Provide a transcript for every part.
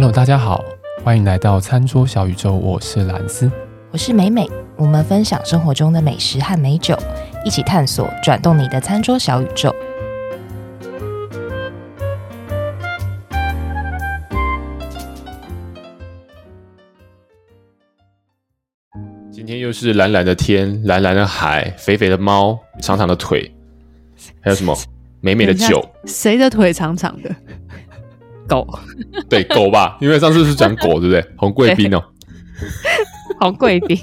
Hello，大家好，欢迎来到餐桌小宇宙，我是兰斯，我是美美，我们分享生活中的美食和美酒，一起探索转动你的餐桌小宇宙。今天又是蓝蓝的天，蓝蓝的海，肥肥的猫，长长的腿，还有什么美美的酒？谁的腿长长的？狗，对狗吧，因为上次是讲狗，对不对？红贵宾哦，红贵宾，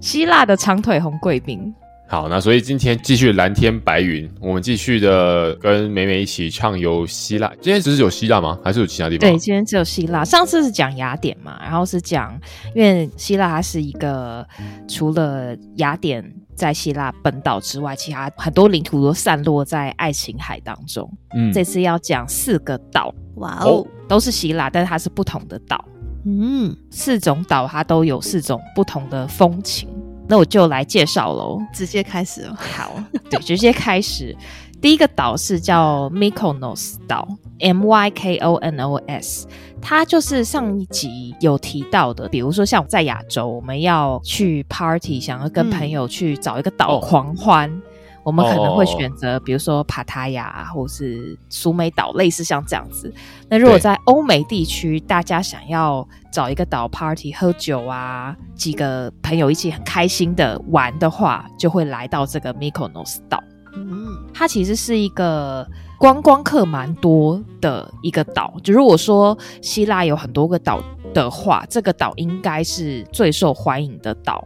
希腊的长腿红贵宾。好，那所以今天继续蓝天白云，我们继续的跟美美一起畅游希腊。今天只是有希腊吗？还是有其他地方？对，今天只有希腊。上次是讲雅典嘛，然后是讲，因为希腊它是一个除了雅典在希腊本岛之外，其他很多领土都散落在爱琴海当中。嗯，这次要讲四个岛，哇哦，都是希腊，但是它是不同的岛。嗯，四种岛它都有四种不同的风情。那我就来介绍喽，直接开始了。好，对，直接开始。第一个岛是叫 Mykonos 岛，M Y K O N O S，它就是上一集有提到的，比如说像在亚洲，我们要去 party，想要跟朋友去找一个岛狂欢。嗯我们可能会选择，比如说帕塔亚，或是苏梅岛，类似像这样子。那如果在欧美地区，大家想要找一个岛 party 喝酒啊，几个朋友一起很开心的玩的话，就会来到这个 Mykonos 岛。嗯，它其实是一个观光客蛮多的一个岛。就如果说希腊有很多个岛的话，这个岛应该是最受欢迎的岛。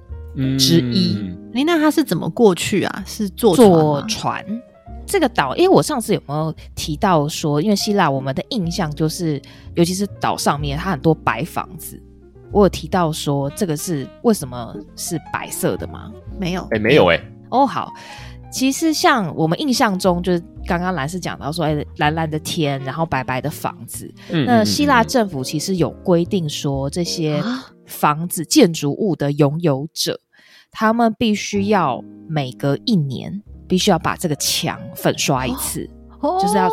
之一，那他是怎么过去啊？是坐坐船？这个岛，因为我上次有没有提到说，因为希腊我们的印象就是，尤其是岛上面它很多白房子，我有提到说这个是为什么是白色的吗？没有，哎，没有哎、欸。哦，好，其实像我们印象中，就是刚刚兰是讲到说，哎，蓝蓝的天，然后白白的房子。嗯，那希腊政府其实有规定说这些。房子建筑物的拥有者，他们必须要每隔一年必须要把这个墙粉刷一次，哦、就是要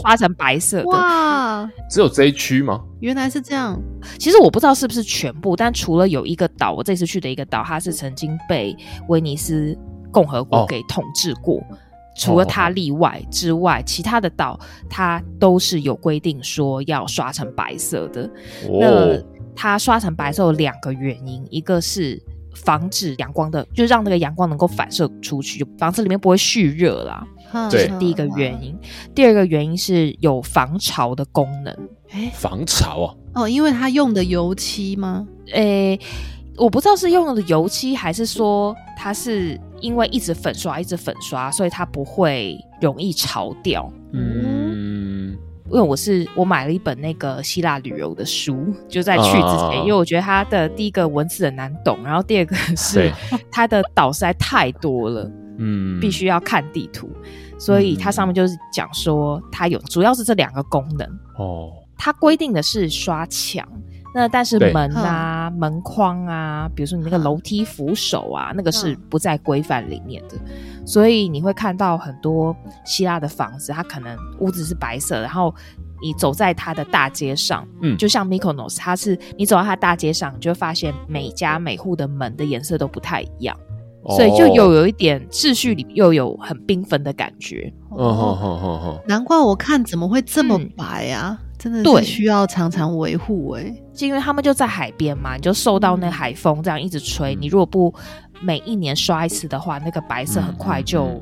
刷成白色的。哇，只有这一区吗？原来是这样。其实我不知道是不是全部，但除了有一个岛，我这次去的一个岛，它是曾经被威尼斯共和国给统治过。哦、除了它例外之外，哦、其他的岛它都是有规定说要刷成白色的。哦、那它刷成白色有两个原因，一个是防止阳光的，就是让那个阳光能够反射出去，就房子里面不会蓄热啦。这是第一个原因。第二个原因是有防潮的功能。哎防潮啊？哦，因为它用的油漆吗？诶，我不知道是用的油漆，还是说它是因为一直粉刷，一直粉刷，所以它不会容易潮掉。嗯。因为我是我买了一本那个希腊旅游的书，就在去之前，啊、因为我觉得它的第一个文字很难懂，然后第二个是它的岛实在太多了，嗯，必须要看地图，所以它上面就是讲说它有主要是这两个功能。哦，它规定的是刷墙。那但是门啊、门框啊，比如说你那个楼梯扶手啊，那个是不在规范里面的，所以你会看到很多希腊的房子，它可能屋子是白色，然后你走在它的大街上，嗯，就像 Mykonos，它是你走到它大街上，你就会发现每家每户的门的颜色都不太一样，哦、所以就又有一点秩序里又有很缤纷的感觉。哦哦哦哦哦，难怪我看怎么会这么白啊！嗯真的是需要常常维护哎，是因为他们就在海边嘛，你就受到那海风这样一直吹，嗯、你如果不每一年刷一次的话，那个白色很快就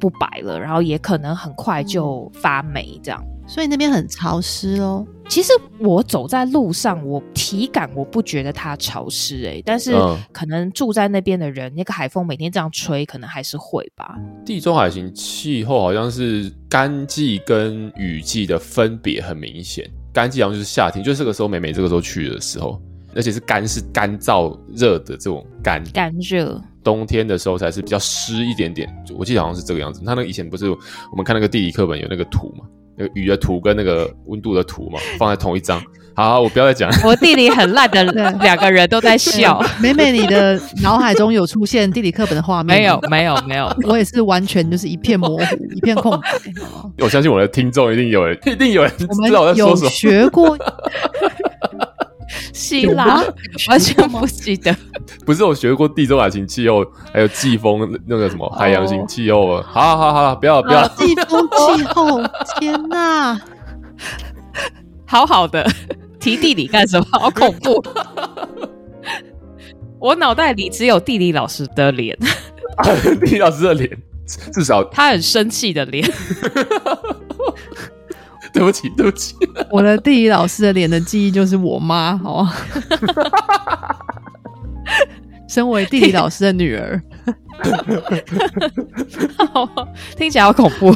不白了，然后也可能很快就发霉这样。所以那边很潮湿哦。其实我走在路上，我体感我不觉得它潮湿哎，但是可能住在那边的人，那个海风每天这样吹，可能还是会吧。地中海型气候好像是干季跟雨季的分别很明显，干季好像就是夏天，就是这个时候，美美这个时候去的时候，而且是干是干燥热的这种干干热。冬天的时候才是比较湿一点点，我记得好像是这个样子。他那个以前不是我们看那个地理课本有那个图嘛？那个雨的图跟那个温度的图嘛，放在同一张。好，好，我不要再讲。我地理很烂的两个人都在笑。美美，你的脑海中有出现地理课本的画面？没有，没有，没有。我也是完全就是一片模糊，一片空白。我相信我的听众一定有人，一定有人知道我在说什么。我们有学过。希腊，完全不记得。不是我学过地中海型气候，还有季风那个什么海洋型气候啊？好好好了，不要不要。季风气候，天哪！好好的，提地理干什么？好恐怖！我脑袋里只有地理老师的脸，地理老师的脸，至少他很生气的脸。对不起，对不起，我的地理老师的脸的记忆就是我妈，好吗？身为地理老师的女儿，听起来好恐怖。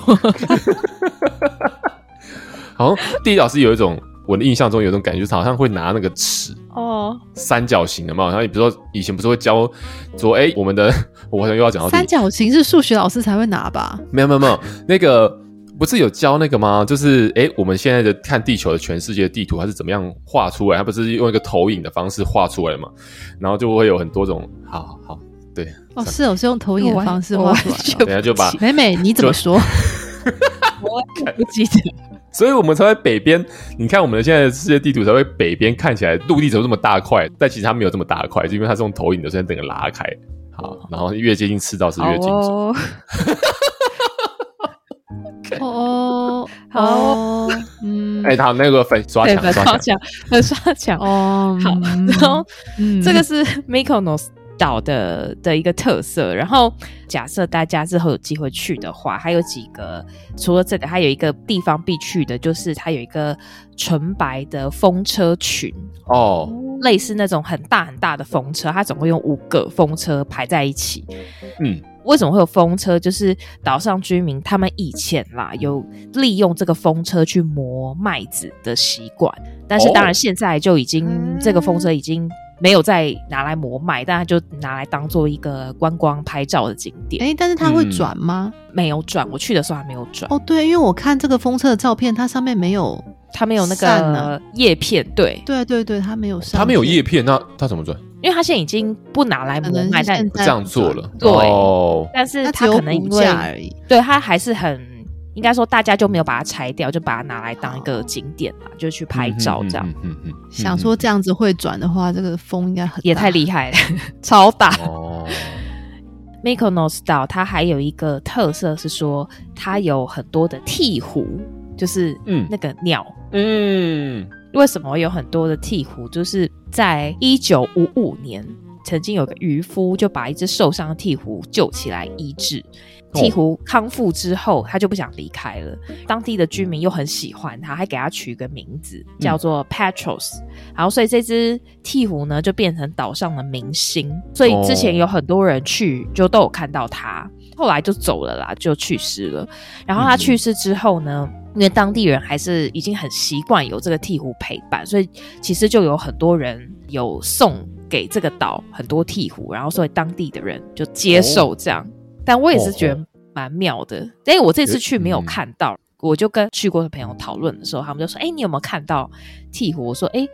好像地理老师有一种，我的印象中有一种感觉，就是好像会拿那个尺哦，三角形的嘛。然后你比如说以前不是会教说，哎，我们的我好像又要讲到三角形是数学老师才会拿吧？没有没有没有，那个。不是有教那个吗？就是哎，我们现在的看地球的全世界地图，它是怎么样画出来？它不是用一个投影的方式画出来嘛？然后就会有很多种，好好好，对哦，是哦，是用投影的方式画出来。等下就把美美你怎么说？我不记得。所以我们才会北边，你看我们的现在的世界地图才会北边看起来陆地怎么这么大块，但其实它没有这么大块，就因为它是用投影的，所以整个拉开。好，然后越接近赤道是越精准。哦，好，嗯，哎，他那个粉刷墙，粉刷墙，粉刷墙，哦，好，然后，嗯，这个是 Mykonos 岛的的一个特色。然后，假设大家之后有机会去的话，还有几个，除了这个，还有一个地方必去的，就是它有一个纯白的风车群哦，类似那种很大很大的风车，它总共用五个风车排在一起，嗯。为什么会有风车？就是岛上居民他们以前啦有利用这个风车去磨麦子的习惯，但是当然现在就已经、哦、这个风车已经没有再拿来磨麦，但它就拿来当做一个观光拍照的景点。哎，但是它会转吗？嗯、没有转，我去的时候还没有转。哦，对，因为我看这个风车的照片，它上面没有，它没有那个叶片。对，对对对，它没有上，它没有叶片，那它怎么转？因为他现在已经不拿来磨卖，但这样做了，对，但是他可能因为而已，对他还是很应该说，大家就没有把它拆掉，就把它拿来当一个景点嘛，就去拍照这样。嗯嗯嗯。想说这样子会转的话，这个风应该很也太厉害了，超大。哦。Mykonos 岛它还有一个特色是说，它有很多的鹈鹕，就是嗯那个鸟嗯。为什么有很多的鹈鹕？就是在一九五五年，曾经有个渔夫就把一只受伤的鹈鹕救起来医治。鹈鹕康复之后，他就不想离开了。当地的居民又很喜欢他，还给他取一个名字叫做 Petros。然后，所以这只鹈鹕呢，就变成岛上的明星。所以之前有很多人去，就都有看到他。后来就走了啦，就去世了。然后他去世之后呢，因为当地人还是已经很习惯有这个鹈鹕陪伴，所以其实就有很多人有送给这个岛很多鹈鹕，然后所以当地的人就接受这样。哦、但我也是觉得蛮妙的，因为我这次去没有看到，嗯、我就跟去过的朋友讨论的时候，他们就说：“哎，你有没有看到鹈鹕？”我说：“哎，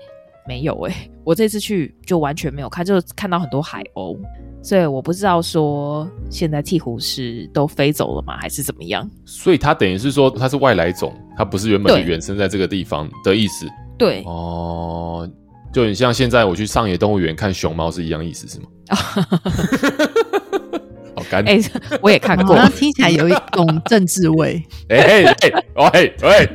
没有哎，我这次去就完全没有看，就看到很多海鸥。”所以我不知道说现在鹈鹕是都飞走了吗，还是怎么样？所以它等于是说它是外来种，它不是原本的原生在这个地方的意思。对哦，就很像现在我去上野动物园看熊猫是一样意思，是吗？哎、欸，我也看过，听起来有一种政治味。哎 哎哎，喂喂，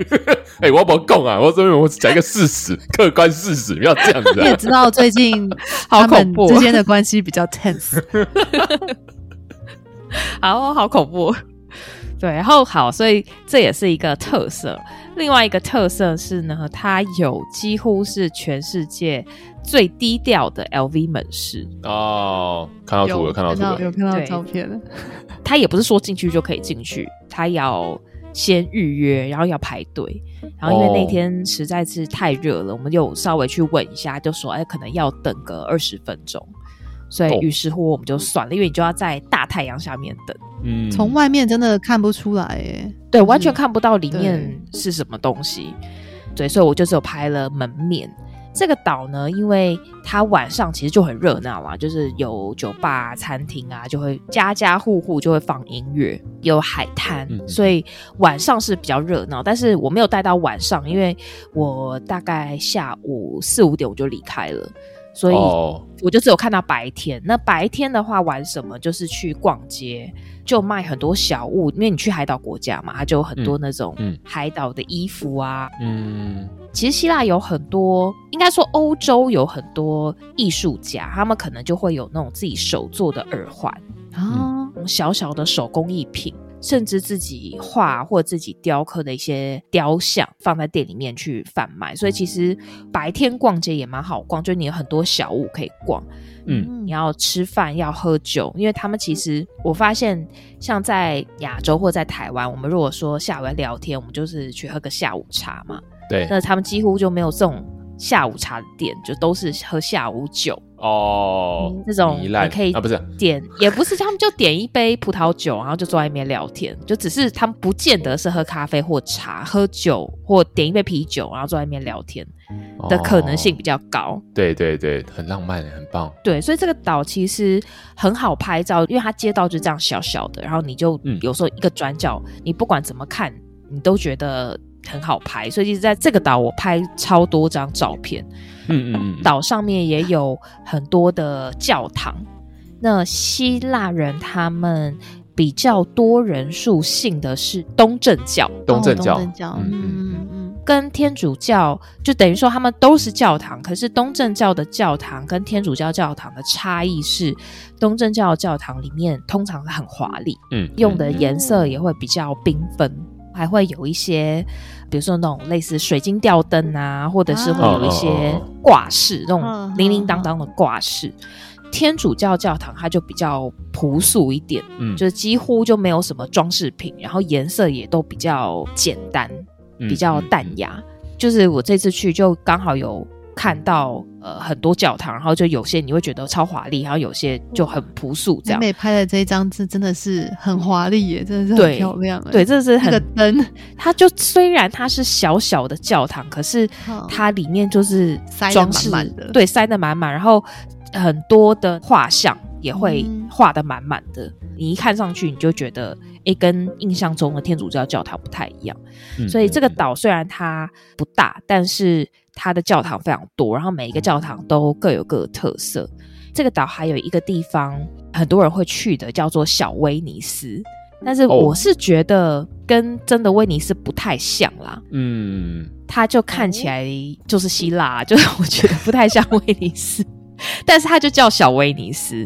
哎，我不讲啊，我这边我只讲一个事实，客观事实，不要这样子、啊。你也知道最近 他们之间的关系比较 tense，好好恐怖。对，然后好，所以这也是一个特色。另外一个特色是呢，它有几乎是全世界最低调的 LV 门市哦。看到图了，看到图了，有看到照片了。它也不是说进去就可以进去，它要先预约，然后要排队。然后因为那天实在是太热了，哦、我们就稍微去问一下，就说哎，可能要等个二十分钟。所以于是乎我们就算了，因为你就要在大太阳下面等。嗯，从外面真的看不出来耶，对，完全看不到里面是什么东西。对，对，所以我就只有拍了门面。这个岛呢，因为它晚上其实就很热闹嘛，就是有酒吧、餐厅啊，就会家家户户就会放音乐，有海滩，嗯、所以晚上是比较热闹。但是我没有待到晚上，因为我大概下午四五点我就离开了。所以我就只有看到白天。那白天的话玩什么？就是去逛街，就卖很多小物。因为你去海岛国家嘛，它就有很多那种海岛的衣服啊。嗯，其实希腊有很多，应该说欧洲有很多艺术家，他们可能就会有那种自己手做的耳环啊，小小的手工艺品。甚至自己画或自己雕刻的一些雕像放在店里面去贩卖，所以其实白天逛街也蛮好逛，就你有很多小物可以逛。嗯，你要吃饭要喝酒，因为他们其实我发现，像在亚洲或在台湾，我们如果说下午要聊天，我们就是去喝个下午茶嘛。对，那他们几乎就没有这种下午茶的店，就都是喝下午酒。哦，这种你可以啊，不是点，也不是他们就点一杯葡萄酒，然后就坐在那边聊天，就只是他们不见得是喝咖啡或茶，喝酒或点一杯啤酒，然后坐在那边聊天的可能性比较高。对对对，很浪漫，很棒。对，所以这个岛其实很好拍照，因为它街道就这样小小的，然后你就有时候一个转角，你不管怎么看，你都觉得很好拍。所以其实在这个岛，我拍超多张照片。嗯嗯嗯，岛上面也有很多的教堂。那希腊人他们比较多人数信的是东正教，东正教，嗯嗯嗯，跟天主教就等于说他们都是教堂，可是东正教的教堂跟天主教教堂的差异是，东正教的教堂里面通常是很华丽，嗯，用的颜色也会比较缤纷。还会有一些，比如说那种类似水晶吊灯啊，或者是会有一些挂饰，那种零零当当的挂饰。天主教教堂它就比较朴素一点，嗯，就是几乎就没有什么装饰品，然后颜色也都比较简单，比较淡雅。就是我这次去就刚好有。看到呃很多教堂，然后就有些你会觉得超华丽，然后有些就很朴素这样。美美拍的这一张是真的是很华丽耶，真的是很漂亮。对，这是很那个灯，它就虽然它是小小的教堂，可是它里面就是装饰对，塞得满满，然后很多的画像也会画得满满的。嗯、你一看上去，你就觉得诶，跟印象中的天主教教堂不太一样。嗯、所以这个岛虽然它不大，但是。它的教堂非常多，然后每一个教堂都各有各的特色。这个岛还有一个地方很多人会去的，叫做小威尼斯。但是我是觉得跟真的威尼斯不太像啦。嗯，它就看起来就是希腊，就是我觉得不太像威尼斯，但是它就叫小威尼斯。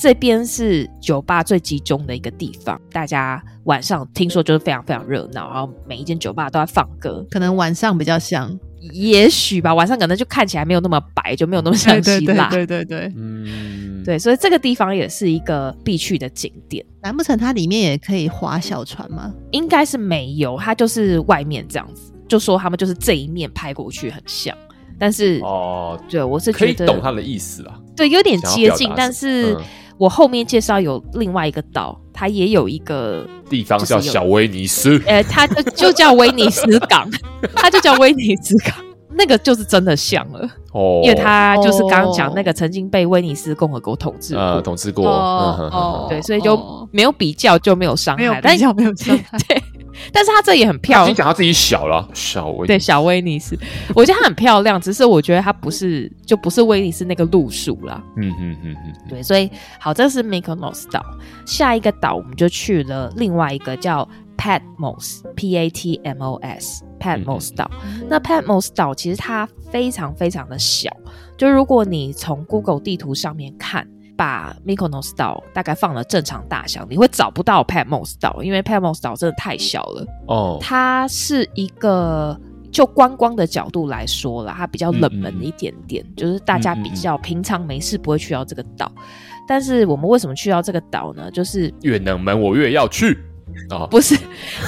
这边是酒吧最集中的一个地方，大家晚上听说就是非常非常热闹，然后每一间酒吧都在放歌，可能晚上比较像。也许吧，晚上可能就看起来没有那么白，就没有那么像希腊。对对对对对，嗯，对，所以这个地方也是一个必去的景点。难不成它里面也可以划小船吗？应该是没有，它就是外面这样子。就说他们就是这一面拍过去很像，但是哦，对，我是觉得可以懂他的意思啊。对，有点接近，但是。嗯我后面介绍有另外一个岛，它也有一个地方叫小威尼斯，呃，它就就叫威尼斯港，它就叫威尼斯港，那个就是真的像了哦，因为它就是刚刚讲那个曾经被威尼斯共和国统治呃统治过，哦，对，所以就没有比较就没有伤害，没有比较没有伤害，对。但是它这也很漂亮。你讲它自己小了，小威对小威尼斯，我觉得它很漂亮，只是我觉得它不是就不是威尼斯那个路数啦。嗯嗯嗯嗯，对，所以好，这是 Mykonos 岛。下一个岛我们就去了另外一个叫 Patmos，P A T M O S，Patmos 岛。嗯、那 Patmos 岛其实它非常非常的小，就如果你从 Google 地图上面看。把 Mykonos 岛大概放了正常大小，你会找不到 Patmos 岛，因为 Patmos 岛真的太小了。哦，它是一个就观光的角度来说啦，它比较冷门一点点，就是大家比较平常没事不会去到这个岛。嗯嗯但是我们为什么去到这个岛呢？就是越冷门我越要去哦，不是，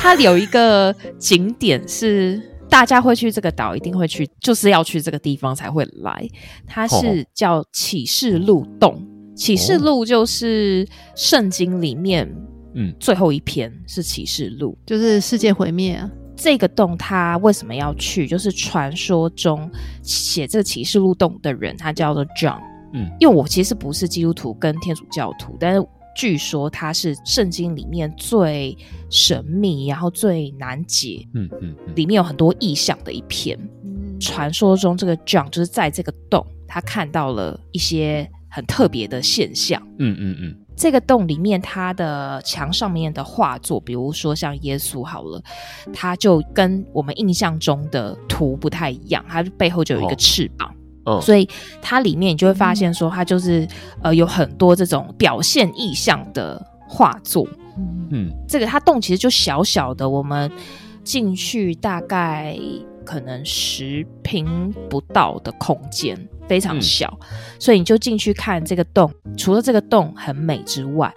它有一个景点是大家会去这个岛，一定会去，就是要去这个地方才会来。它是叫启示录洞。启示录就是圣经里面，嗯，最后一篇是启示录，就是世界毁灭啊，这个洞他为什么要去？就是传说中写这个启示录洞的人，他叫做 John。嗯，因为我其实不是基督徒跟天主教徒，但是据说他是圣经里面最神秘，然后最难解，嗯嗯，里面有很多意象的一篇。传说中这个 John 就是在这个洞，他看到了一些很特别的现象。嗯嗯嗯。这个洞里面，它的墙上面的画作，比如说像耶稣好了，它就跟我们印象中的图不太一样，它背后就有一个翅膀。哦，所以它里面你就会发现说，它就是呃有很多这种表现意象的画作。嗯，这个它洞其实就小小的，我们进去大概可能十平不到的空间。非常小，嗯、所以你就进去看这个洞。除了这个洞很美之外，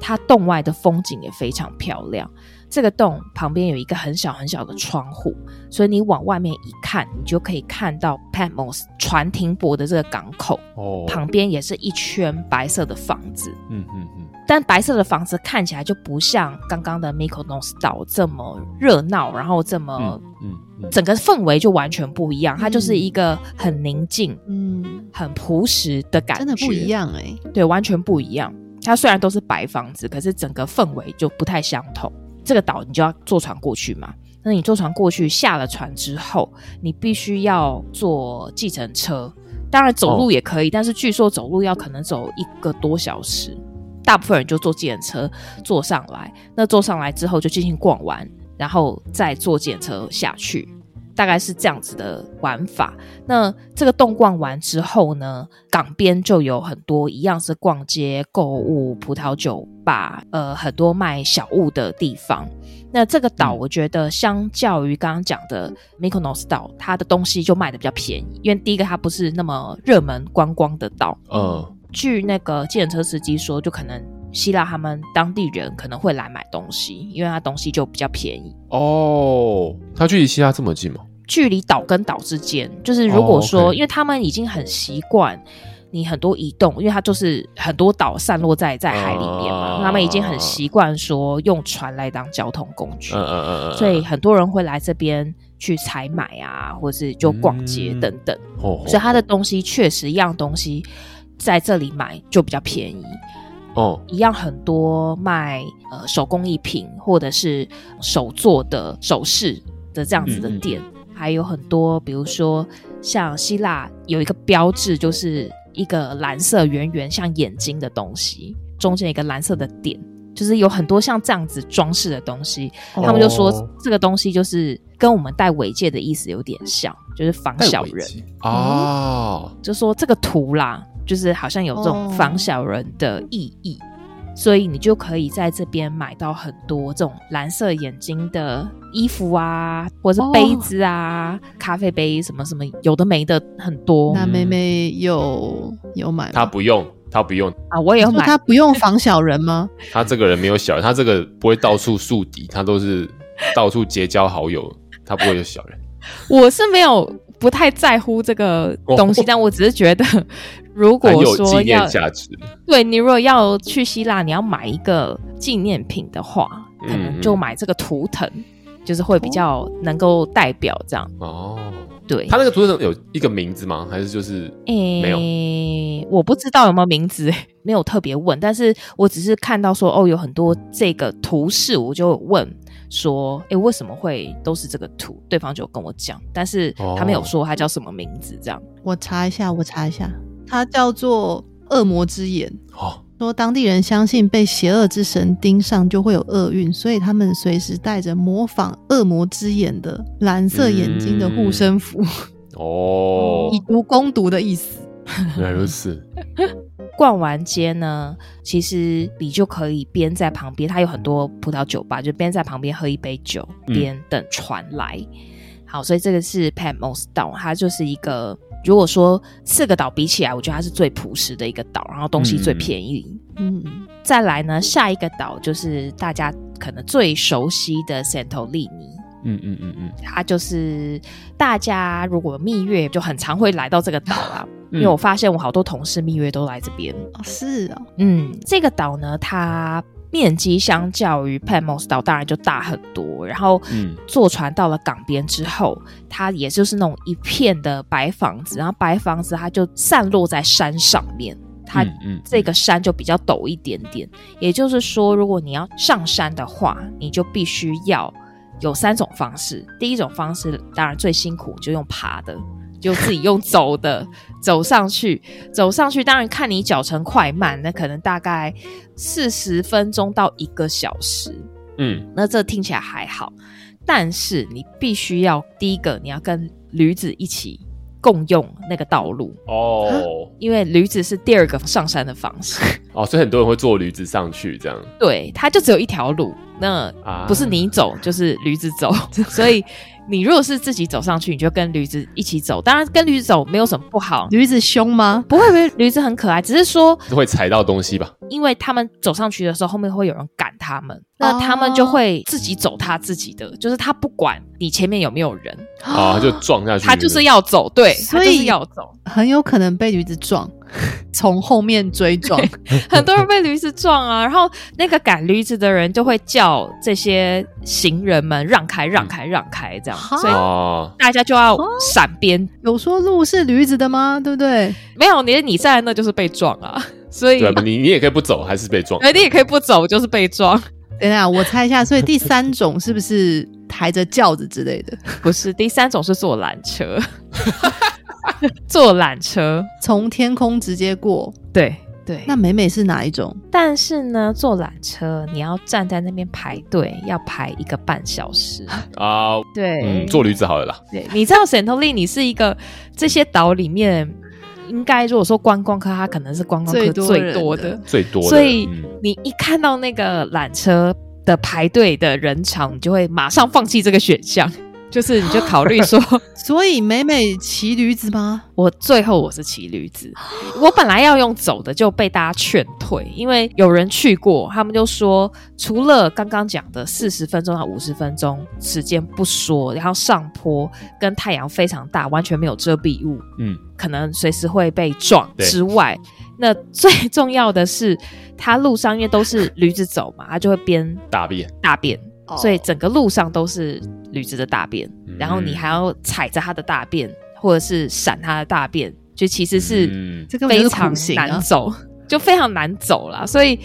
它洞外的风景也非常漂亮。这个洞旁边有一个很小很小的窗户，所以你往外面一看，你就可以看到 Patmos 船停泊的这个港口。哦，旁边也是一圈白色的房子。嗯嗯嗯。但白色的房子看起来就不像刚刚的 Mykonos 岛这么热闹，然后这么嗯。嗯整个氛围就完全不一样，它就是一个很宁静、嗯，很朴实的感觉，真的不一样哎、欸，对，完全不一样。它虽然都是白房子，可是整个氛围就不太相同。这个岛你就要坐船过去嘛？那你坐船过去，下了船之后，你必须要坐计程车，当然走路也可以，哦、但是据说走路要可能走一个多小时。大部分人就坐计程车坐上来，那坐上来之后就进行逛完。然后再坐检车下去，大概是这样子的玩法。那这个洞逛完之后呢，港边就有很多一样是逛街、购物、葡萄酒吧，呃，很多卖小物的地方。那这个岛，我觉得相较于刚刚讲的 Mykonos 岛，它的东西就卖的比较便宜，因为第一个它不是那么热门观光的岛。嗯，据那个计程车司机说，就可能。希腊他们当地人可能会来买东西，因为它东西就比较便宜哦。它距离希腊这么近吗？距离岛跟岛之间，就是如果说，因为他们已经很习惯你很多移动，因为它就是很多岛散落在在海里面嘛，啊、他们已经很习惯说用船来当交通工具，所以很多人会来这边去采买啊，或是就逛街等等。所以它的东西确实一样东西在这里买就比较便宜。哦，一样很多卖呃手工艺品或者是手做的首饰的这样子的店，嗯嗯，还有很多，比如说像希腊有一个标志，就是一个蓝色圆圆像眼睛的东西，中间一个蓝色的点，就是有很多像这样子装饰的东西。哦、他们就说这个东西就是跟我们戴尾戒的意思有点像，就是防小人哦、嗯。就说这个图啦。就是好像有这种防小人的意义，哦、所以你就可以在这边买到很多这种蓝色眼睛的衣服啊，或者是杯子啊，哦、咖啡杯什么什么，有的没的很多。那妹妹有有买吗？她不用，她不用啊，我也有买。她不用防小人吗？他这个人没有小人，他这个不会到处树敌，他都是到处结交好友，他不会有小人。我是没有不太在乎这个东西，哦、但我只是觉得。如果说要纪念价值，对，你如果要去希腊，你要买一个纪念品的话，可能就买这个图腾，嗯、就是会比较能够代表这样。哦，对，他那个图腾有一个名字吗？还是就是诶没有？欸、我不知道有没有名字，没有特别问。但是我只是看到说哦，有很多这个图示，我就问说，哎、欸，为什么会都是这个图？对方就跟我讲，但是他没有说他叫什么名字。这样，我查一下，我查一下。它叫做恶魔之眼，哦、说当地人相信被邪恶之神盯上就会有厄运，所以他们随时带着模仿恶魔之眼的蓝色眼睛的护身符。嗯、哦，以毒攻毒的意思。原来如此。逛完街呢，其实你就可以边在旁边，它有很多葡萄酒吧，就边在旁边喝一杯酒，边等船来。嗯、好，所以这个是 Patmos 岛，它就是一个。如果说四个岛比起来，我觉得它是最朴实的一个岛，然后东西最便宜。嗯，嗯再来呢，下一个岛就是大家可能最熟悉的圣托里尼。嗯嗯嗯嗯，它就是大家如果蜜月就很常会来到这个岛啦，嗯、因为我发现我好多同事蜜月都来这边。哦，是啊、哦，嗯，这个岛呢，它面积相较于 Patmos 岛当然就大很多。然后，嗯，坐船到了港边之后，它也就是那种一片的白房子，然后白房子它就散落在山上面，它这个山就比较陡一点点。也就是说，如果你要上山的话，你就必须要有三种方式。第一种方式当然最辛苦，就用爬的。就自己用走的走上去，走上去，当然看你脚程快慢，那可能大概四十分钟到一个小时。嗯，那这听起来还好，但是你必须要第一个，你要跟驴子一起共用那个道路。哦，因为驴子是第二个上山的方式。哦，所以很多人会坐驴子上去，这样。对，它就只有一条路，那不是你走就是驴子走，所以。你如果是自己走上去，你就跟驴子一起走。当然，跟驴子走没有什么不好。驴子凶吗？不会，不会，驴子很可爱，只是说会踩到东西吧。因为他们走上去的时候，后面会有人赶他们，那他们就会自己走他自己的，哦、就是他不管你前面有没有人啊，他就撞下去。他就是要走，对，所以要走，很有可能被驴子撞。从后面追撞，很多人被驴子撞啊，然后那个赶驴子的人就会叫这些行人们让开、让开、让开，这样，嗯、所以大家就要闪边。哦、有说路是驴子的吗？对不对？没有，你你站在那就是被撞啊，所以你你也可以不走，还是被撞？你也可以不走，就是被撞。等一下，我猜一下，所以第三种是不是抬着轿子之类的？不是，第三种是坐缆车。坐缆车从天空直接过，对对。那美美是哪一种？但是呢，坐缆车你要站在那边排队，要排一个半小时 啊。Uh, 对，嗯，坐驴子好了啦。对，你知道沈头利，你是一个这些岛里面，应该如果说观光客，它可能是观光客最多的，最多的。所以你一看到那个缆车的排队的人潮，你就会马上放弃这个选项。就是你就考虑说，所以美美骑驴子吗？我最后我是骑驴子，我本来要用走的，就被大家劝退，因为有人去过，他们就说，除了刚刚讲的四十分钟到五十分钟时间不说，然后上坡跟太阳非常大，完全没有遮蔽物，嗯，可能随时会被撞之外，那最重要的是，他路上因为都是驴子走嘛，他就会边大便大便。所以整个路上都是驴子的大便，嗯、然后你还要踩着它的大便，或者是闪它的大便，就其实是这个非常难走，嗯、就非常难走啦。所以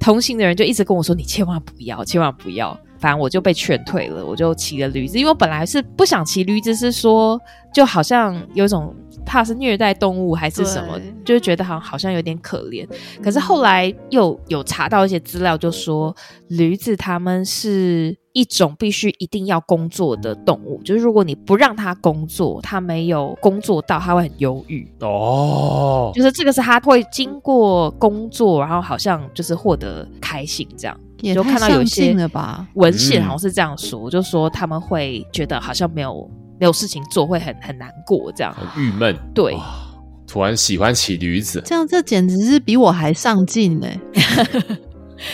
同行的人就一直跟我说：“你千万不要，千万不要。”反正我就被劝退了，我就骑了驴子，因为我本来是不想骑驴子，是说就好像有一种。怕是虐待动物还是什么，就是觉得好像好像有点可怜。可是后来又有查到一些资料，就说驴子它们是一种必须一定要工作的动物，就是如果你不让它工作，它没有工作到，它会很忧郁。哦，就是这个是它会经过工作，然后好像就是获得开心这样。也就看到有些文献好像是这样说，嗯、就说他们会觉得好像没有。没有事情做会很很难过，这样很郁闷。对，突然喜欢骑驴子，这样这简直是比我还上进呢。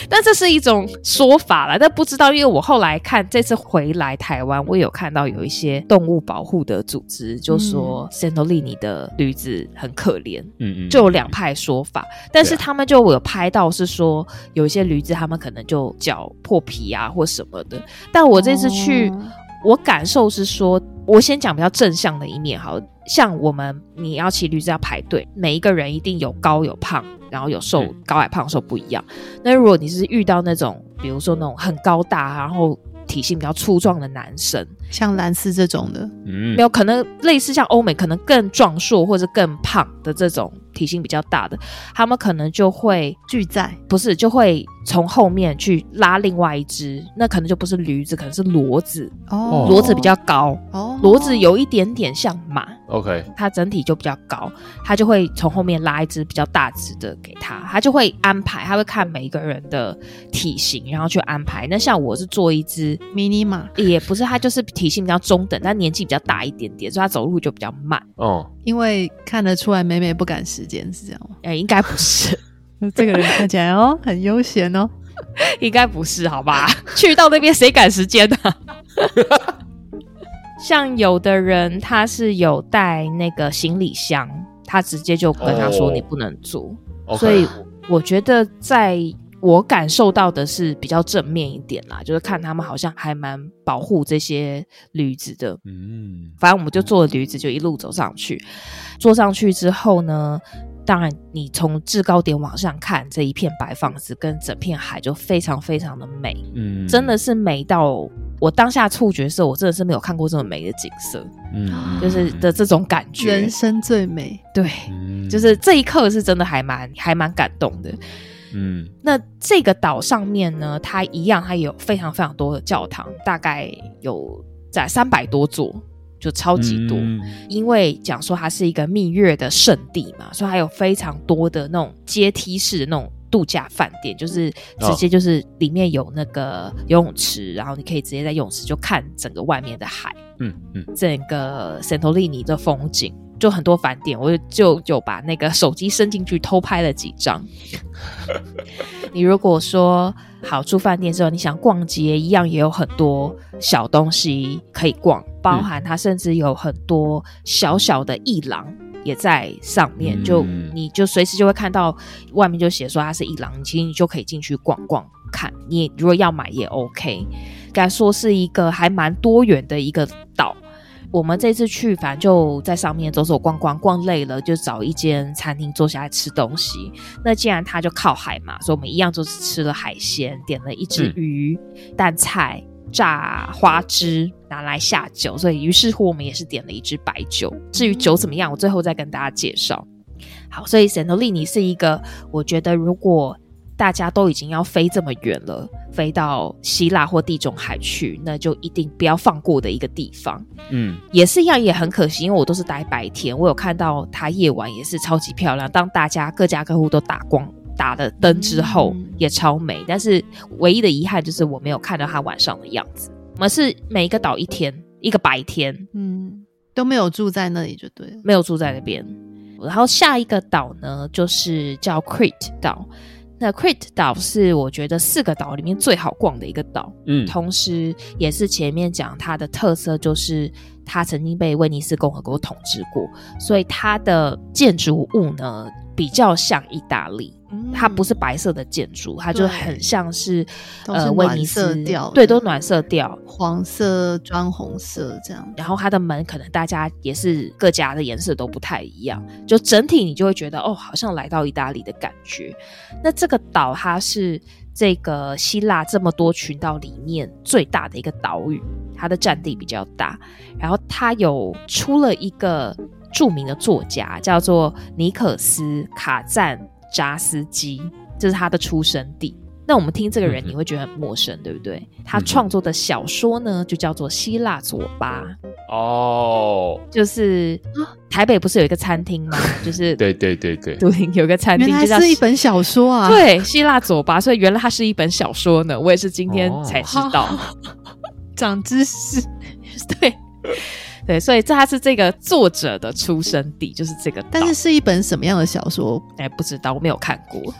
但这是一种说法啦，但不知道，因为我后来看这次回来台湾，我有看到有一些动物保护的组织就说圣托利尼的驴子很可怜，嗯嗯，就有两派说法。但是他们就有拍到是说有一些驴子他们可能就脚破皮啊或什么的。但我这次去。哦我感受是说，我先讲比较正向的一面，好像我们你要骑驴子要排队，每一个人一定有高有胖，然后有瘦，高矮胖瘦不一样。那如果你是遇到那种，比如说那种很高大，然后体型比较粗壮的男生，像蓝斯这种的，嗯，没有可能类似像欧美可能更壮硕或者更胖的这种。体型比较大的，他们可能就会拒载，不是就会从后面去拉另外一只，那可能就不是驴子，可能是骡子。哦，骡子比较高哦，骡子有一点点像马，OK，它整体就比较高，它就会从后面拉一只比较大只的给他，他就会安排，他会看每一个人的体型，然后去安排。那像我是做一只迷你马，也不是，它就是体型比较中等，但年纪比较大一点点，所以它走路就比较慢。哦。因为看得出来美美不赶时间是这样吗？哎、欸，应该不是。这个人看起来哦很悠闲哦，应该不是好吧？去到那边谁赶时间呢、啊？像有的人他是有带那个行李箱，他直接就跟他说你不能坐。Oh, okay. 所以我觉得在我感受到的是比较正面一点啦，就是看他们好像还蛮保护这些驴子的。嗯，反正我们就坐了驴子，就一路走上去。坐上去之后呢，当然你从制高点往上看，这一片白房子跟整片海就非常非常的美。嗯，真的是美到我当下触觉的时候，我真的是没有看过这么美的景色。嗯，就是的这种感觉，人生最美。对，嗯，就是这一刻是真的还蛮还蛮感动的。嗯，那这个岛上面呢，它一样，它有非常非常多的教堂，大概有在三百多座，就超级多。嗯、因为讲说它是一个蜜月的圣地嘛，所以还有非常多的那种阶梯式的那种度假饭店，就是直接就是里面有那个游泳池，然后你可以直接在泳池就看整个外面的海，嗯嗯，整个圣托里尼的风景。就很多返点，我就就把那个手机伸进去偷拍了几张。你如果说好住饭店之后，你想逛街，一样也有很多小东西可以逛，包含它甚至有很多小小的艺廊也在上面，嗯、就你就随时就会看到外面就写说它是一廊，其实你就可以进去逛逛看。你如果要买也 OK，该说是一个还蛮多元的一个岛。我们这次去，反正就在上面走走逛逛，逛累了就找一间餐厅坐下来吃东西。那既然它就靠海嘛，所以我们一样就是吃了海鲜，点了一只鱼、嗯、淡菜、炸花枝拿来下酒。所以于是乎我们也是点了一支白酒。至于酒怎么样，我最后再跟大家介绍。好，所以圣托利尼是一个，我觉得如果。大家都已经要飞这么远了，飞到希腊或地中海去，那就一定不要放过的一个地方。嗯，也是一样，也很可惜，因为我都是待白天，我有看到它夜晚也是超级漂亮。当大家各家各户都打光打了灯之后，嗯、也超美。但是唯一的遗憾就是我没有看到它晚上的样子。我们是每一个岛一天，一个白天，嗯，都没有住在那里就对了，没有住在那边。然后下一个岛呢，就是叫 Crete 岛。那 Crete 岛是我觉得四个岛里面最好逛的一个岛，嗯，同时也是前面讲它的特色，就是它曾经被威尼斯共和国统治过，所以它的建筑物呢比较像意大利。它不是白色的建筑，它就很像是呃威尼斯调，对，都暖色调，黄色、砖红色这样。然后它的门可能大家也是各家的颜色都不太一样，就整体你就会觉得哦，好像来到意大利的感觉。那这个岛它是这个希腊这么多群岛里面最大的一个岛屿，它的占地比较大。然后它有出了一个著名的作家，叫做尼克斯卡赞。扎斯基，这是他的出生地。那我们听这个人，你会觉得很陌生，嗯、对不对？他创作的小说呢，就叫做《希腊佐巴》。哦，就是台北不是有一个餐厅吗？就是对对对对，对，有个餐厅，原来是一本小说啊。对，《希腊佐巴》，所以原来它是一本小说呢。我也是今天才知道，哦、长知识。对。对，所以这还是这个作者的出生地，就是这个。但是是一本什么样的小说？哎，不知道，我没有看过。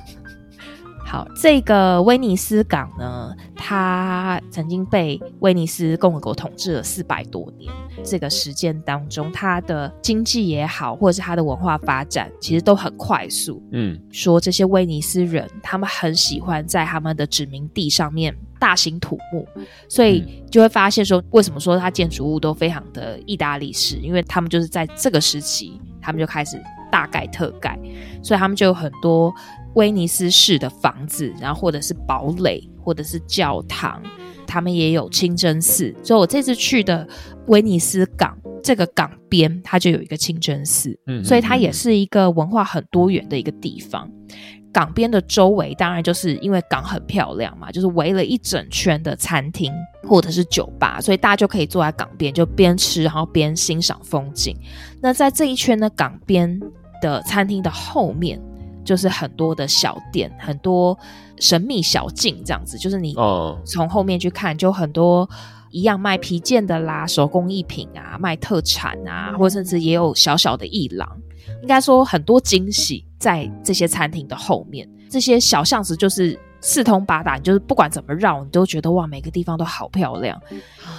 好，这个威尼斯港呢，它曾经被威尼斯共和国统治了四百多年。这个时间当中，它的经济也好，或者是它的文化发展，其实都很快速。嗯，说这些威尼斯人，他们很喜欢在他们的殖民地上面大兴土木，所以就会发现说，为什么说它建筑物都非常的意大利式？因为他们就是在这个时期，他们就开始大盖特盖，所以他们就有很多。威尼斯式的房子，然后或者是堡垒，或者是教堂，他们也有清真寺。所以我这次去的威尼斯港，这个港边它就有一个清真寺，嗯，所以它也是一个文化很多元的一个地方。港边的周围当然就是因为港很漂亮嘛，就是围了一整圈的餐厅或者是酒吧，所以大家就可以坐在港边就边吃，然后边欣赏风景。那在这一圈的港边的餐厅的后面，就是很多的小店，很多神秘小径这样子，就是你从后面去看，就很多一样卖皮件的啦，手工艺品啊，卖特产啊，或者甚至也有小小的艺廊，应该说很多惊喜在这些餐厅的后面，这些小巷子就是。四通八达，你就是不管怎么绕，你都觉得哇，每个地方都好漂亮。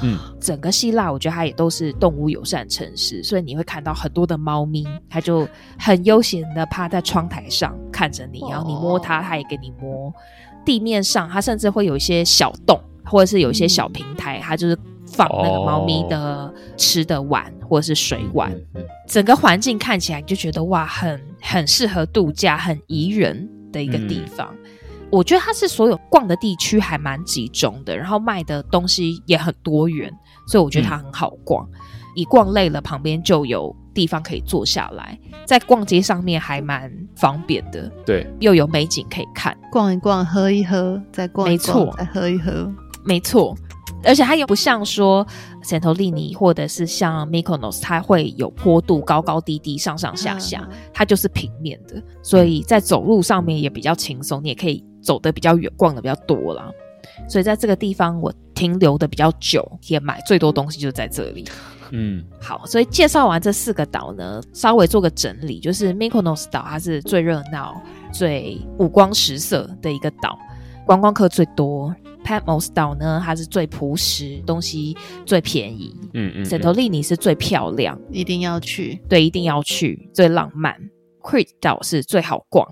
嗯，整个希腊，我觉得它也都是动物友善城市，所以你会看到很多的猫咪，它就很悠闲的趴在窗台上看着你，然后你摸它，它也给你摸。地面上，它甚至会有一些小洞，或者是有一些小平台，它就是放那个猫咪的吃的碗或者是水碗。整个环境看起来你就觉得哇，很很适合度假，很宜人的一个地方。嗯我觉得它是所有逛的地区还蛮集中的，然后卖的东西也很多元，所以我觉得它很好逛。嗯、一逛累了，旁边就有地方可以坐下来，在逛街上面还蛮方便的。对，又有美景可以看，逛一逛，喝一喝，再逛一逛，没错，再喝一喝，没错。而且它又不像说圣托里尼或者是像 Mykonos，它会有坡度，高高低低，上上下下，嗯、它就是平面的，所以在走路上面也比较轻松，你也可以。走得比较远，逛的比较多啦，所以在这个地方我停留的比较久，也买最多东西就在这里。嗯，好，所以介绍完这四个岛呢，稍微做个整理，就是 Mykonos 岛它是最热闹、最五光十色的一个岛，观光客最多。Patmos 岛呢，它是最朴实，东西最便宜。嗯嗯，圣托里尼是最漂亮，一定要去。对，一定要去，最浪漫。Crete 岛是最好逛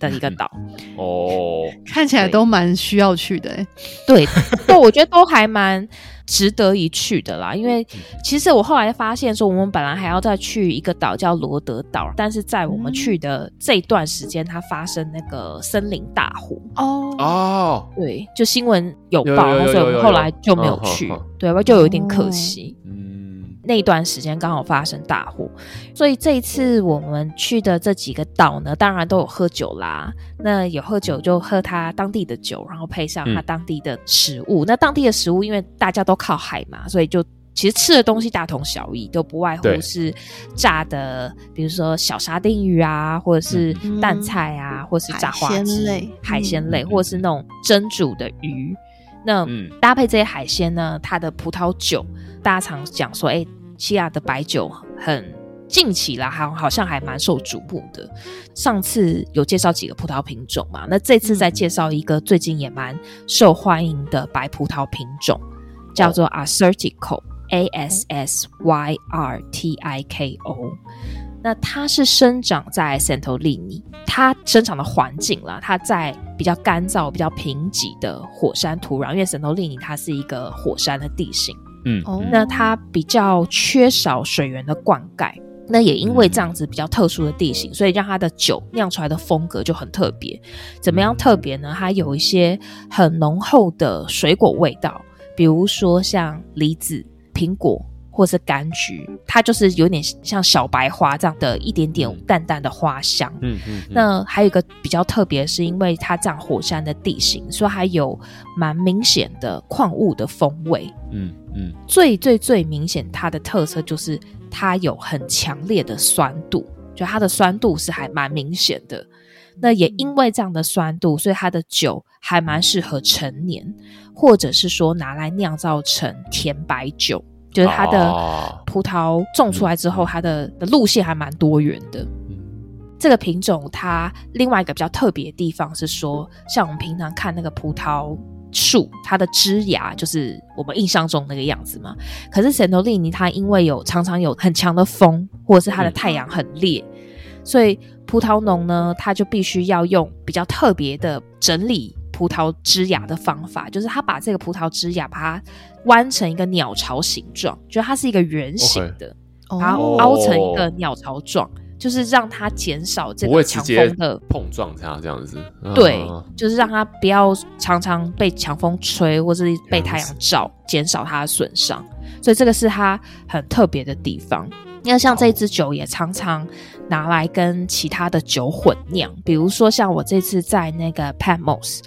的一个岛、嗯嗯嗯、哦，看起来都蛮需要去的欸，对，对，我觉得都还蛮值得一去的啦。因为其实我后来发现说，我们本来还要再去一个岛叫罗德岛，但是在我们去的这段时间，它发生那个森林大火。哦。哦，对，就新闻有报，所以我们后来就没有去，哦、对，就有一点可惜。哦那段时间刚好发生大火，所以这一次我们去的这几个岛呢，当然都有喝酒啦。那有喝酒就喝它当地的酒，然后配上它当地的食物。嗯、那当地的食物，因为大家都靠海嘛，所以就其实吃的东西大同小异，都不外乎是炸的，比如说小沙丁鱼啊，或者是淡菜啊，嗯、或者是炸花枝、海鲜类、海鲜类，或者是那种蒸煮的鱼。那搭配这些海鲜呢，它的葡萄酒。大家常讲说，哎、欸，西亚的白酒很近期啦，好好像还蛮受瞩目的。上次有介绍几个葡萄品种嘛，那这次再介绍一个最近也蛮受欢迎的白葡萄品种，叫做 Assyrtiko，A S S Y R T I K O。那它是生长在圣托里尼，它生长的环境啦，它在比较干燥、比较贫瘠的火山土壤，因为圣托里尼它是一个火山的地形。嗯，那它比较缺少水源的灌溉，那也因为这样子比较特殊的地形，所以让它的酒酿出来的风格就很特别。怎么样特别呢？它有一些很浓厚的水果味道，比如说像梨子、苹果。或是柑橘，它就是有点像小白花这样的一点点淡淡的花香。嗯嗯。那还有一个比较特别，是因为它这样火山的地形，所以还有蛮明显的矿物的风味。嗯嗯。最最最明显，它的特色就是它有很强烈的酸度，就它的酸度是还蛮明显的。那也因为这样的酸度，所以它的酒还蛮适合陈年，或者是说拿来酿造成甜白酒。就是它的葡萄种出来之后，它的的路线还蛮多元的。这个品种它另外一个比较特别的地方是说，像我们平常看那个葡萄树，它的枝芽就是我们印象中那个样子嘛。可是圣托利尼它因为有常常有很强的风，或者是它的太阳很烈，所以葡萄农呢，他就必须要用比较特别的整理葡萄枝芽的方法，就是他把这个葡萄枝芽把它。弯成一个鸟巢形状，就它是一个圆形的，okay. 然后凹成一个鸟巢状，oh. 就是让它减少这个强风的碰撞，它这样子。对，uh. 就是让它不要常常被强风吹，或是被太阳照，减少它的损伤。所以这个是它很特别的地方。那像这支酒也常常拿来跟其他的酒混酿，比如说像我这次在那个 Patmos，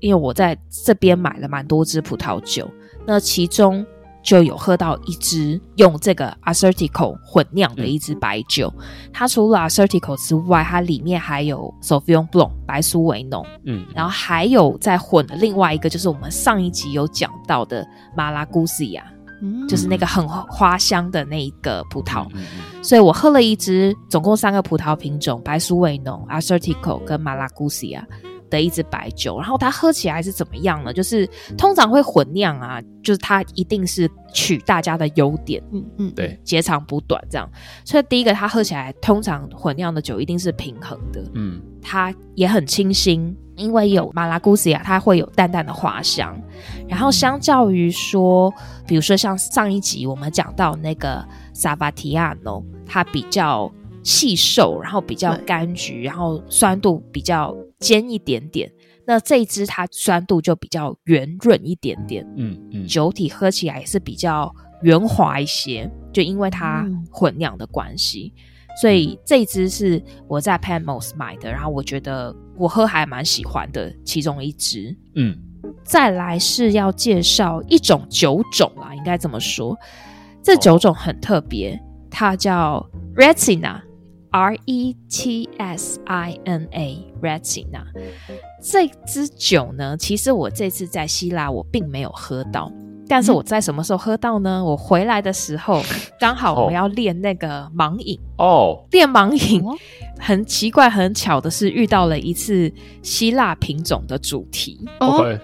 因为我在这边买了蛮多支葡萄酒。那其中就有喝到一支用这个 Assertico 混酿的一支白酒，嗯、它除了 Assertico 之外，它里面还有 Sauvignon Blanc 白苏维农，嗯，然后还有再混的另外一个就是我们上一集有讲到的 Malagusia，嗯，就是那个很花香的那一个葡萄，嗯，所以我喝了一支，总共三个葡萄品种，白苏维农、Assyrtiko 跟 Malagusia。的一支白酒，然后它喝起来是怎么样呢？就是通常会混酿啊，就是它一定是取大家的优点，嗯嗯，对，截长补短这样。所以第一个，它喝起来通常混酿的酒一定是平衡的，嗯，它也很清新，因为有马拉古斯亚，它会有淡淡的花香。然后相较于说，比如说像上一集我们讲到那个萨巴提亚诺，它比较。细瘦，然后比较柑橘，然后酸度比较尖一点点。那这一支它酸度就比较圆润一点点，嗯嗯，酒体喝起来也是比较圆滑一些，就因为它混酿的关系，嗯、所以这一支是我在 Panmos 买的，然后我觉得我喝还蛮喜欢的其中一支。嗯，再来是要介绍一种酒种啦，应该这么说，这酒种很特别，它叫 Retsina。R E T S I N A，Retsina 这支酒呢，其实我这次在希腊我并没有喝到，但是我在什么时候喝到呢？嗯、我回来的时候 刚好我要练那个盲饮哦，练盲饮，很奇怪很巧的是遇到了一次希腊品种的主题。OK，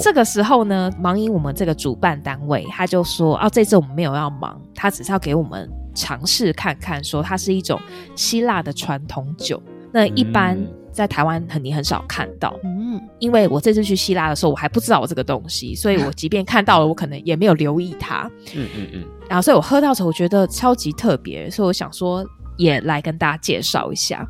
这个时候呢，盲饮我们这个主办单位他就说啊，这次我们没有要盲，他只是要给我们。尝试看看，说它是一种希腊的传统酒。那一般在台湾很你很少看到，嗯，因为我这次去希腊的时候，我还不知道我这个东西，所以我即便看到了，我可能也没有留意它。嗯嗯嗯。然后，所以我喝到的时候，我觉得超级特别，所以我想说也来跟大家介绍一下。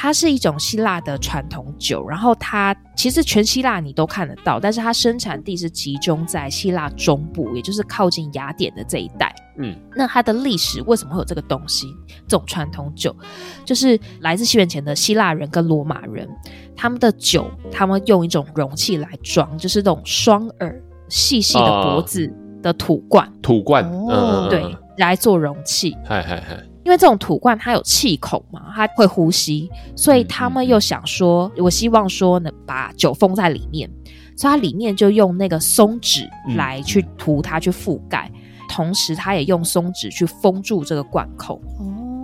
它是一种希腊的传统酒，然后它其实全希腊你都看得到，但是它生产地是集中在希腊中部，也就是靠近雅典的这一带。嗯，那它的历史为什么会有这个东西？这种传统酒，就是来自西元前的希腊人跟罗马人，他们的酒，他们用一种容器来装，就是那种双耳、细细的脖子的土罐。哦、土罐，哦、嗯，对，来做容器。嗨嗨嗨。因为这种土罐它有气孔嘛，它会呼吸，所以他们又想说，我希望说能，把酒封在里面，所以它里面就用那个松脂来去涂它，去覆盖，同时它也用松脂去封住这个罐口。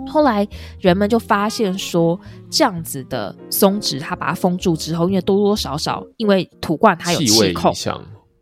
后来人们就发现说，这样子的松脂它把它封住之后，因为多多少少因为土罐它有气孔，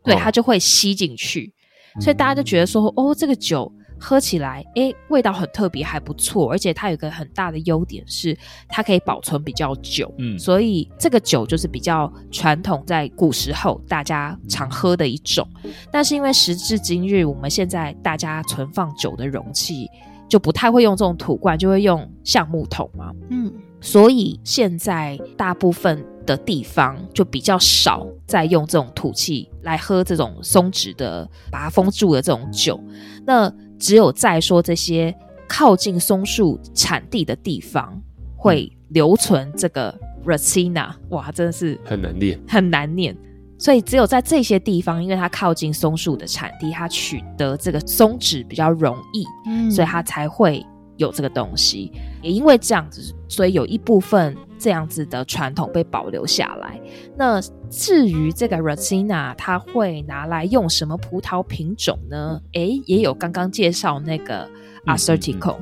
对，它就会吸进去，所以大家就觉得说，哦，这个酒。喝起来，诶，味道很特别，还不错，而且它有一个很大的优点是，它可以保存比较久。嗯，所以这个酒就是比较传统，在古时候大家常喝的一种。但是因为时至今日，我们现在大家存放酒的容器就不太会用这种土罐，就会用橡木桶嘛。嗯，所以现在大部分的地方就比较少再用这种土器来喝这种松脂的、把它封住的这种酒。那只有在说这些靠近松树产地的地方会留存这个 Retsina，哇，真的是很难念，很难念。所以只有在这些地方，因为它靠近松树的产地，它取得这个松脂比较容易，嗯，所以它才会有这个东西。也因为这样子，所以有一部分这样子的传统被保留下来。那至于这个 Retsina，它会拿来用什么葡萄品种呢？诶，也有刚刚介绍那个 Assyrtiko，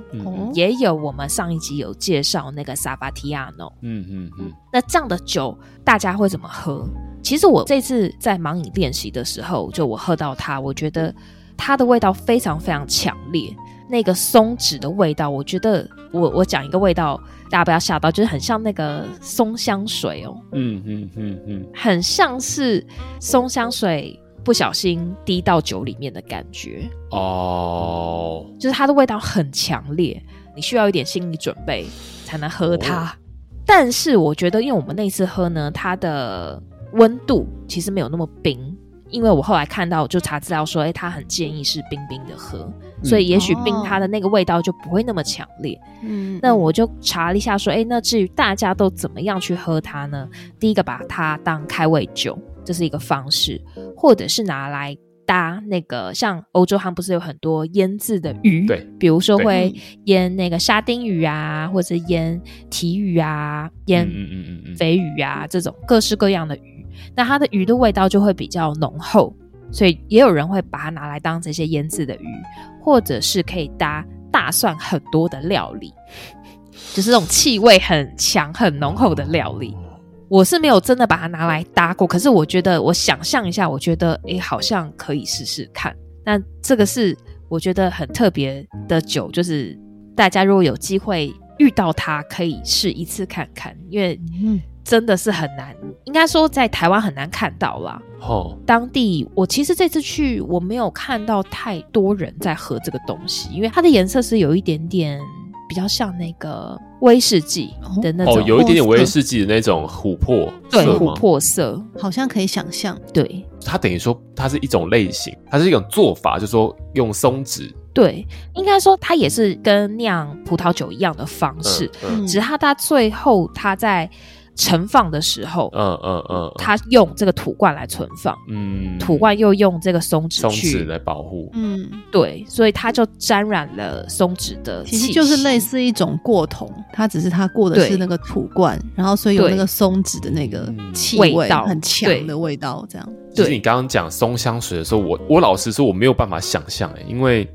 也有我们上一集有介绍那个 Sabatiano。嗯嗯嗯。那这样的酒大家会怎么喝？其实我这次在盲饮练习的时候，就我喝到它，我觉得它的味道非常非常强烈。那个松脂的味道，我觉得我我讲一个味道，大家不要吓到，就是很像那个松香水哦，嗯嗯嗯嗯，很像是松香水不小心滴到酒里面的感觉哦，就是它的味道很强烈，你需要一点心理准备才能喝它。哦、但是我觉得，因为我们那次喝呢，它的温度其实没有那么冰。因为我后来看到，就查资料说，哎，他很建议是冰冰的喝，嗯、所以也许冰它的那个味道就不会那么强烈。嗯，那我就查了一下，说，哎，那至于大家都怎么样去喝它呢？第一个，把它当开胃酒，这是一个方式，或者是拿来搭那个，像欧洲他们不是有很多腌制的鱼，对，比如说会腌那个沙丁鱼啊，或者腌鯷鱼啊，腌肥鱼啊，这种各式各样的鱼。那它的鱼的味道就会比较浓厚，所以也有人会把它拿来当这些腌制的鱼，或者是可以搭大蒜很多的料理，就是这种气味很强、很浓厚的料理。我是没有真的把它拿来搭过，可是我觉得我想象一下，我觉得诶好像可以试试看。那这个是我觉得很特别的酒，就是大家如果有机会遇到它，可以试一次看看，因为真的是很难，应该说在台湾很难看到啦。哦，当地我其实这次去我没有看到太多人在喝这个东西，因为它的颜色是有一点点。比较像那个威士忌的那种哦，有一点点威士忌的那种琥珀色，对，琥珀色，好像可以想象。对，它等于说它是一种类型，它是一种做法，就是说用松脂。对，应该说它也是跟酿葡萄酒一样的方式，嗯嗯、只是它它最后它在。盛放的时候，嗯嗯嗯，他用这个土罐来存放，嗯，土罐又用这个松脂松脂来保护，嗯，对，所以它就沾染了松脂的，其实就是类似一种过桶，它只是它过的是那个土罐，然后所以有那个松脂的那个气味，味道。很强的味道，这样。其实你刚刚讲松香水的时候，我我老实说我没有办法想象哎，因为。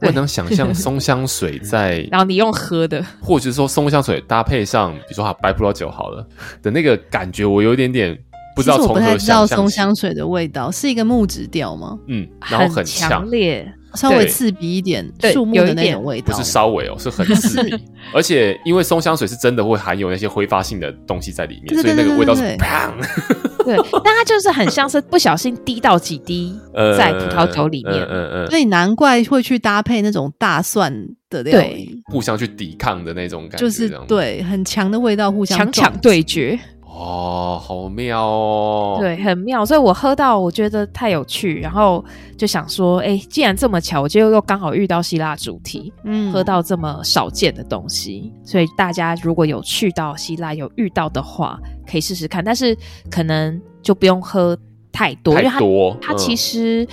我能想象松香水在，然后你用喝的，或者是说松香水搭配上，比如说哈白葡萄酒好了的那个感觉，我有一点点不知道从何想象。我不太知道松香水的味道是一个木质调吗？嗯，然后很强烈。稍微刺鼻一点，树木的那种味道，不是稍微哦，是很刺鼻。而且因为松香水是真的会含有那些挥发性的东西在里面，所以那个味道是砰。对，但它就是很像是不小心滴到几滴在葡萄酒里面，嗯嗯，所以难怪会去搭配那种大蒜的料理，互相去抵抗的那种感觉，就是对很强的味道互相强强对决。哦，好妙哦！对，很妙，所以我喝到我觉得太有趣，然后就想说，哎，既然这么巧，我就又刚好遇到希腊主题，嗯，喝到这么少见的东西，所以大家如果有去到希腊有遇到的话，可以试试看，但是可能就不用喝太多，太多，因为它，它其实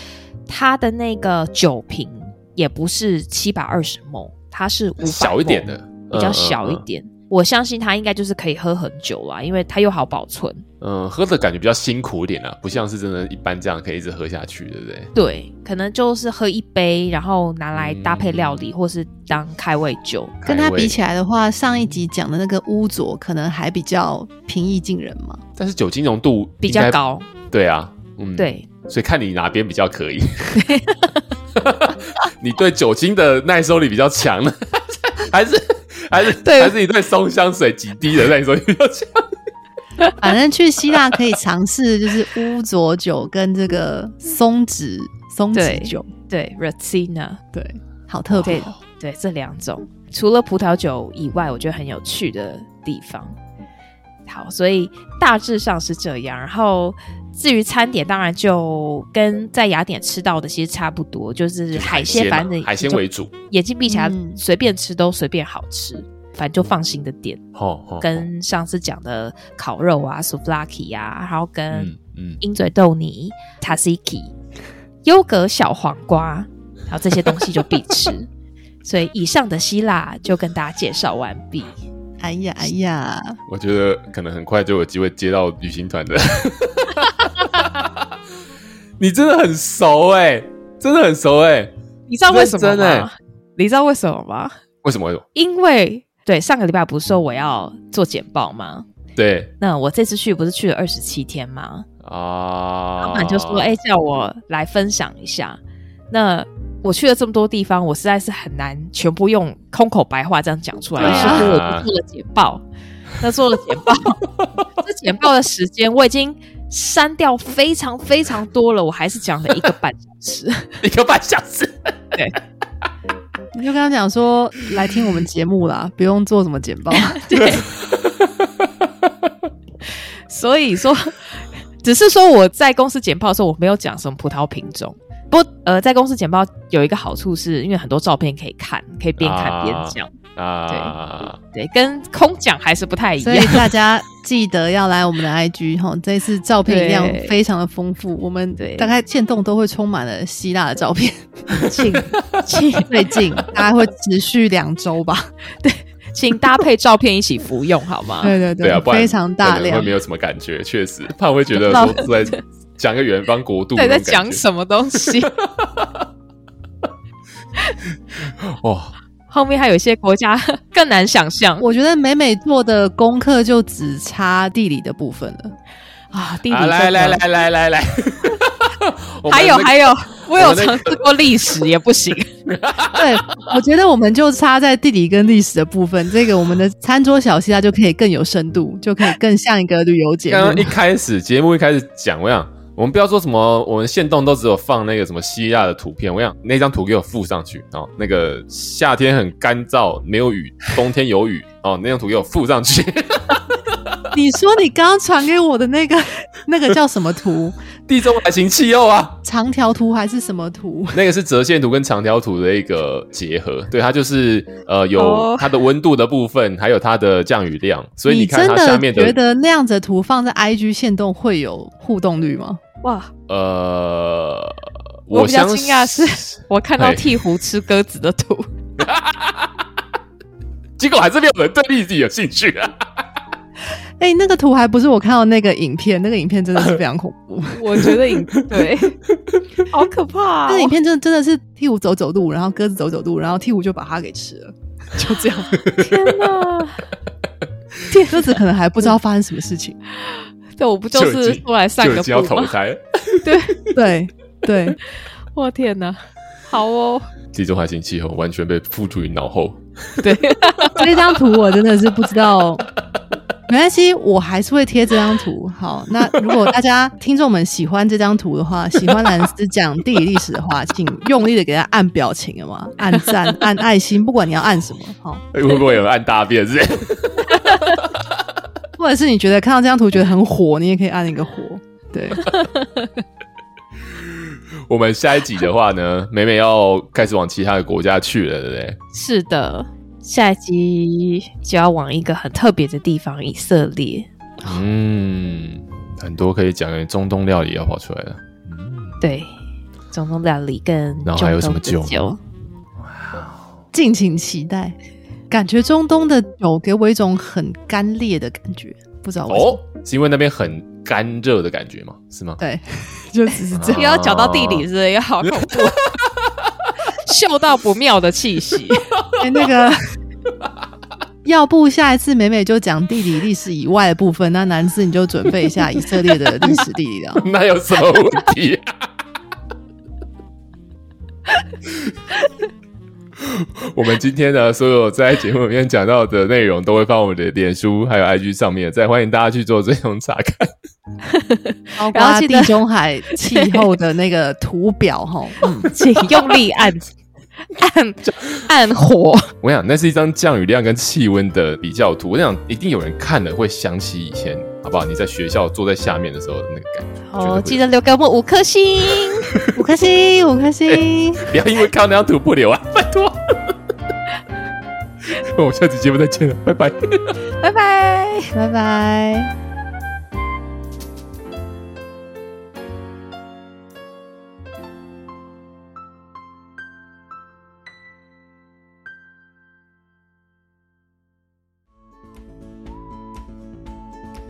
它的那个酒瓶也不是七百二十 ml，它是五百 ml，小一点的，比较小一点。嗯嗯嗯我相信它应该就是可以喝很久啦，因为它又好保存。嗯，喝的感觉比较辛苦一点啊，不像是真的一般这样可以一直喝下去，对不对？对，可能就是喝一杯，然后拿来搭配料理，嗯、或是当开胃酒。跟它比起来的话，上一集讲的那个乌佐可能还比较平易近人嘛。但是酒精浓度比较高。对啊，嗯，对，所以看你哪边比较可以。你对酒精的耐受力比较强呢，还是？还是对，还是一对松香水几滴的那种比较强。反正去希腊可以尝试，就是乌佐酒跟这个松脂松脂酒，对 Retsina，对，好特别。对这两种，除了葡萄酒以外，我觉得很有趣的地方。好，所以大致上是这样。然后至于餐点，当然就跟在雅典吃到的其实差不多，就是海鲜，反正海鲜为主，眼睛闭起来随便吃都随便好吃，嗯、反正就放心的点。哦哦、跟上次讲的烤肉啊，souvlaki 啊，然后跟鹰嘴豆泥、tzatziki、优格小黄瓜，然后这些东西就必吃。所以以上的希腊就跟大家介绍完毕。哎呀哎呀！我觉得可能很快就有机会接到旅行团的。你真的很熟哎、欸，真的很熟哎、欸！你知道为什么吗？欸、你知道为什么吗？为什么？因为对上个礼拜不是说我要做简报吗？对。那我这次去不是去了二十七天吗？啊！老板就说：“哎、欸，叫我来分享一下。”那我去了这么多地方，我实在是很难全部用空口白话这样讲出来。于是乎，我就做了简报。那做了简报，这简报的时间我已经删掉非常非常多了，我还是讲了一个半小时。一个半小时，对。你就跟他讲说，来听我们节目啦，不用做什么简报。对。所以说，只是说我在公司简报的时候，我没有讲什么葡萄品种。不，呃，在公司简报有一个好处是，因为很多照片可以看，可以边看边讲。啊，对对，跟空讲还是不太一样。所以大家记得要来我们的 IG 哈，这次照片量非常的丰富。我们大概限动都会充满了希腊的照片，请请 最近大概会持续两周吧。对，请搭配照片一起服用好吗？对对对，对啊，非常大量，会没有什么感觉，确实怕我会觉得说在。讲个远方国度，对，在讲什么东西？哇，后面还有一些国家 更难想象。我觉得美美做的功课就只差地理的部分了啊！地理、啊，来来来来来来，还有 还有，我有尝试过历史也不行。对，我觉得我们就差在地理跟历史的部分。这个我们的餐桌小西它就可以更有深度，就可以更像一个旅游节目。刚刚一开始节目一开始讲，我想我们不要说什么，我们线动都只有放那个什么希腊的图片。我想那张图给我附上去哦，那个夏天很干燥，没有雨，冬天有雨哦，那张图给我附上去。你说你刚刚传给我的那个 那个叫什么图？地中海型气候啊，长条图还是什么图？那个是折线图跟长条图的一个结合，对，它就是呃有它的温度的部分，还有它的降雨量，所以你看它下面的。你真的觉得那样子的图放在 IG 线动会有互动率吗？哇，呃，我比较惊讶是我看到鹈鹕吃鸽子的图，结果还是没有人对历史有兴趣啊。哎、欸，那个图还不是我看到那个影片，那个影片真的是非常恐怖。我觉得影 对，好可怕、啊。那个影片真的真的是鹈鹕走走路，然后鸽子走走路，然后鹈鹕就把它给吃了，就这样。天哪！鸽子可能还不知道发生什么事情。对，我不就是出来散个步吗？要投胎。对对对，我天哪！好哦，地中海型气候完全被付诸于脑后。对，这张图我真的是不知道。没关系，我还是会贴这张图。好，那如果大家听众们喜欢这张图的话，喜欢兰斯讲地理历史的话，请用力的给他按表情，好吗？按赞、按爱心，不管你要按什么。好，会不会有按大便是？或者是你觉得看到这张图觉得很火，你也可以按一个火。对。我们下一集的话呢，美美要开始往其他的国家去了，对不对？是的。下一集就要往一个很特别的地方——以色列。嗯，很多可以讲的中东料理要跑出来了。嗯，对，中东料理跟然后还有什么酒？哇，敬请期待。感觉中东的酒给我一种很干裂的感觉，不知道为什么。哦，是因为那边很干热的感觉吗？是吗？对，就只是这样。又要讲到地理，是不是？也好恐怖。嗅到不妙的气息，哎、欸，那个，要不下一次美美就讲地理历史以外的部分，那男士你就准备一下以色列的历史地理了。那有什么问题、啊？我们今天的，所有在节目里面讲到的内容，都会放我们的脸书还有 IG 上面，再欢迎大家去做这种查看。然后地中海气候的那个图表哈，嗯，请用力按。暗暗火，我想那是一张降雨量跟气温的比较图。我想一定有人看了会想起以前，好不好？你在学校坐在下面的时候的那个感觉。好，记得留给我们五颗星，五颗星，五颗星、欸。不要因为看到那张图不留啊，拜托。我们下期节目再见了，拜拜，拜拜，拜拜。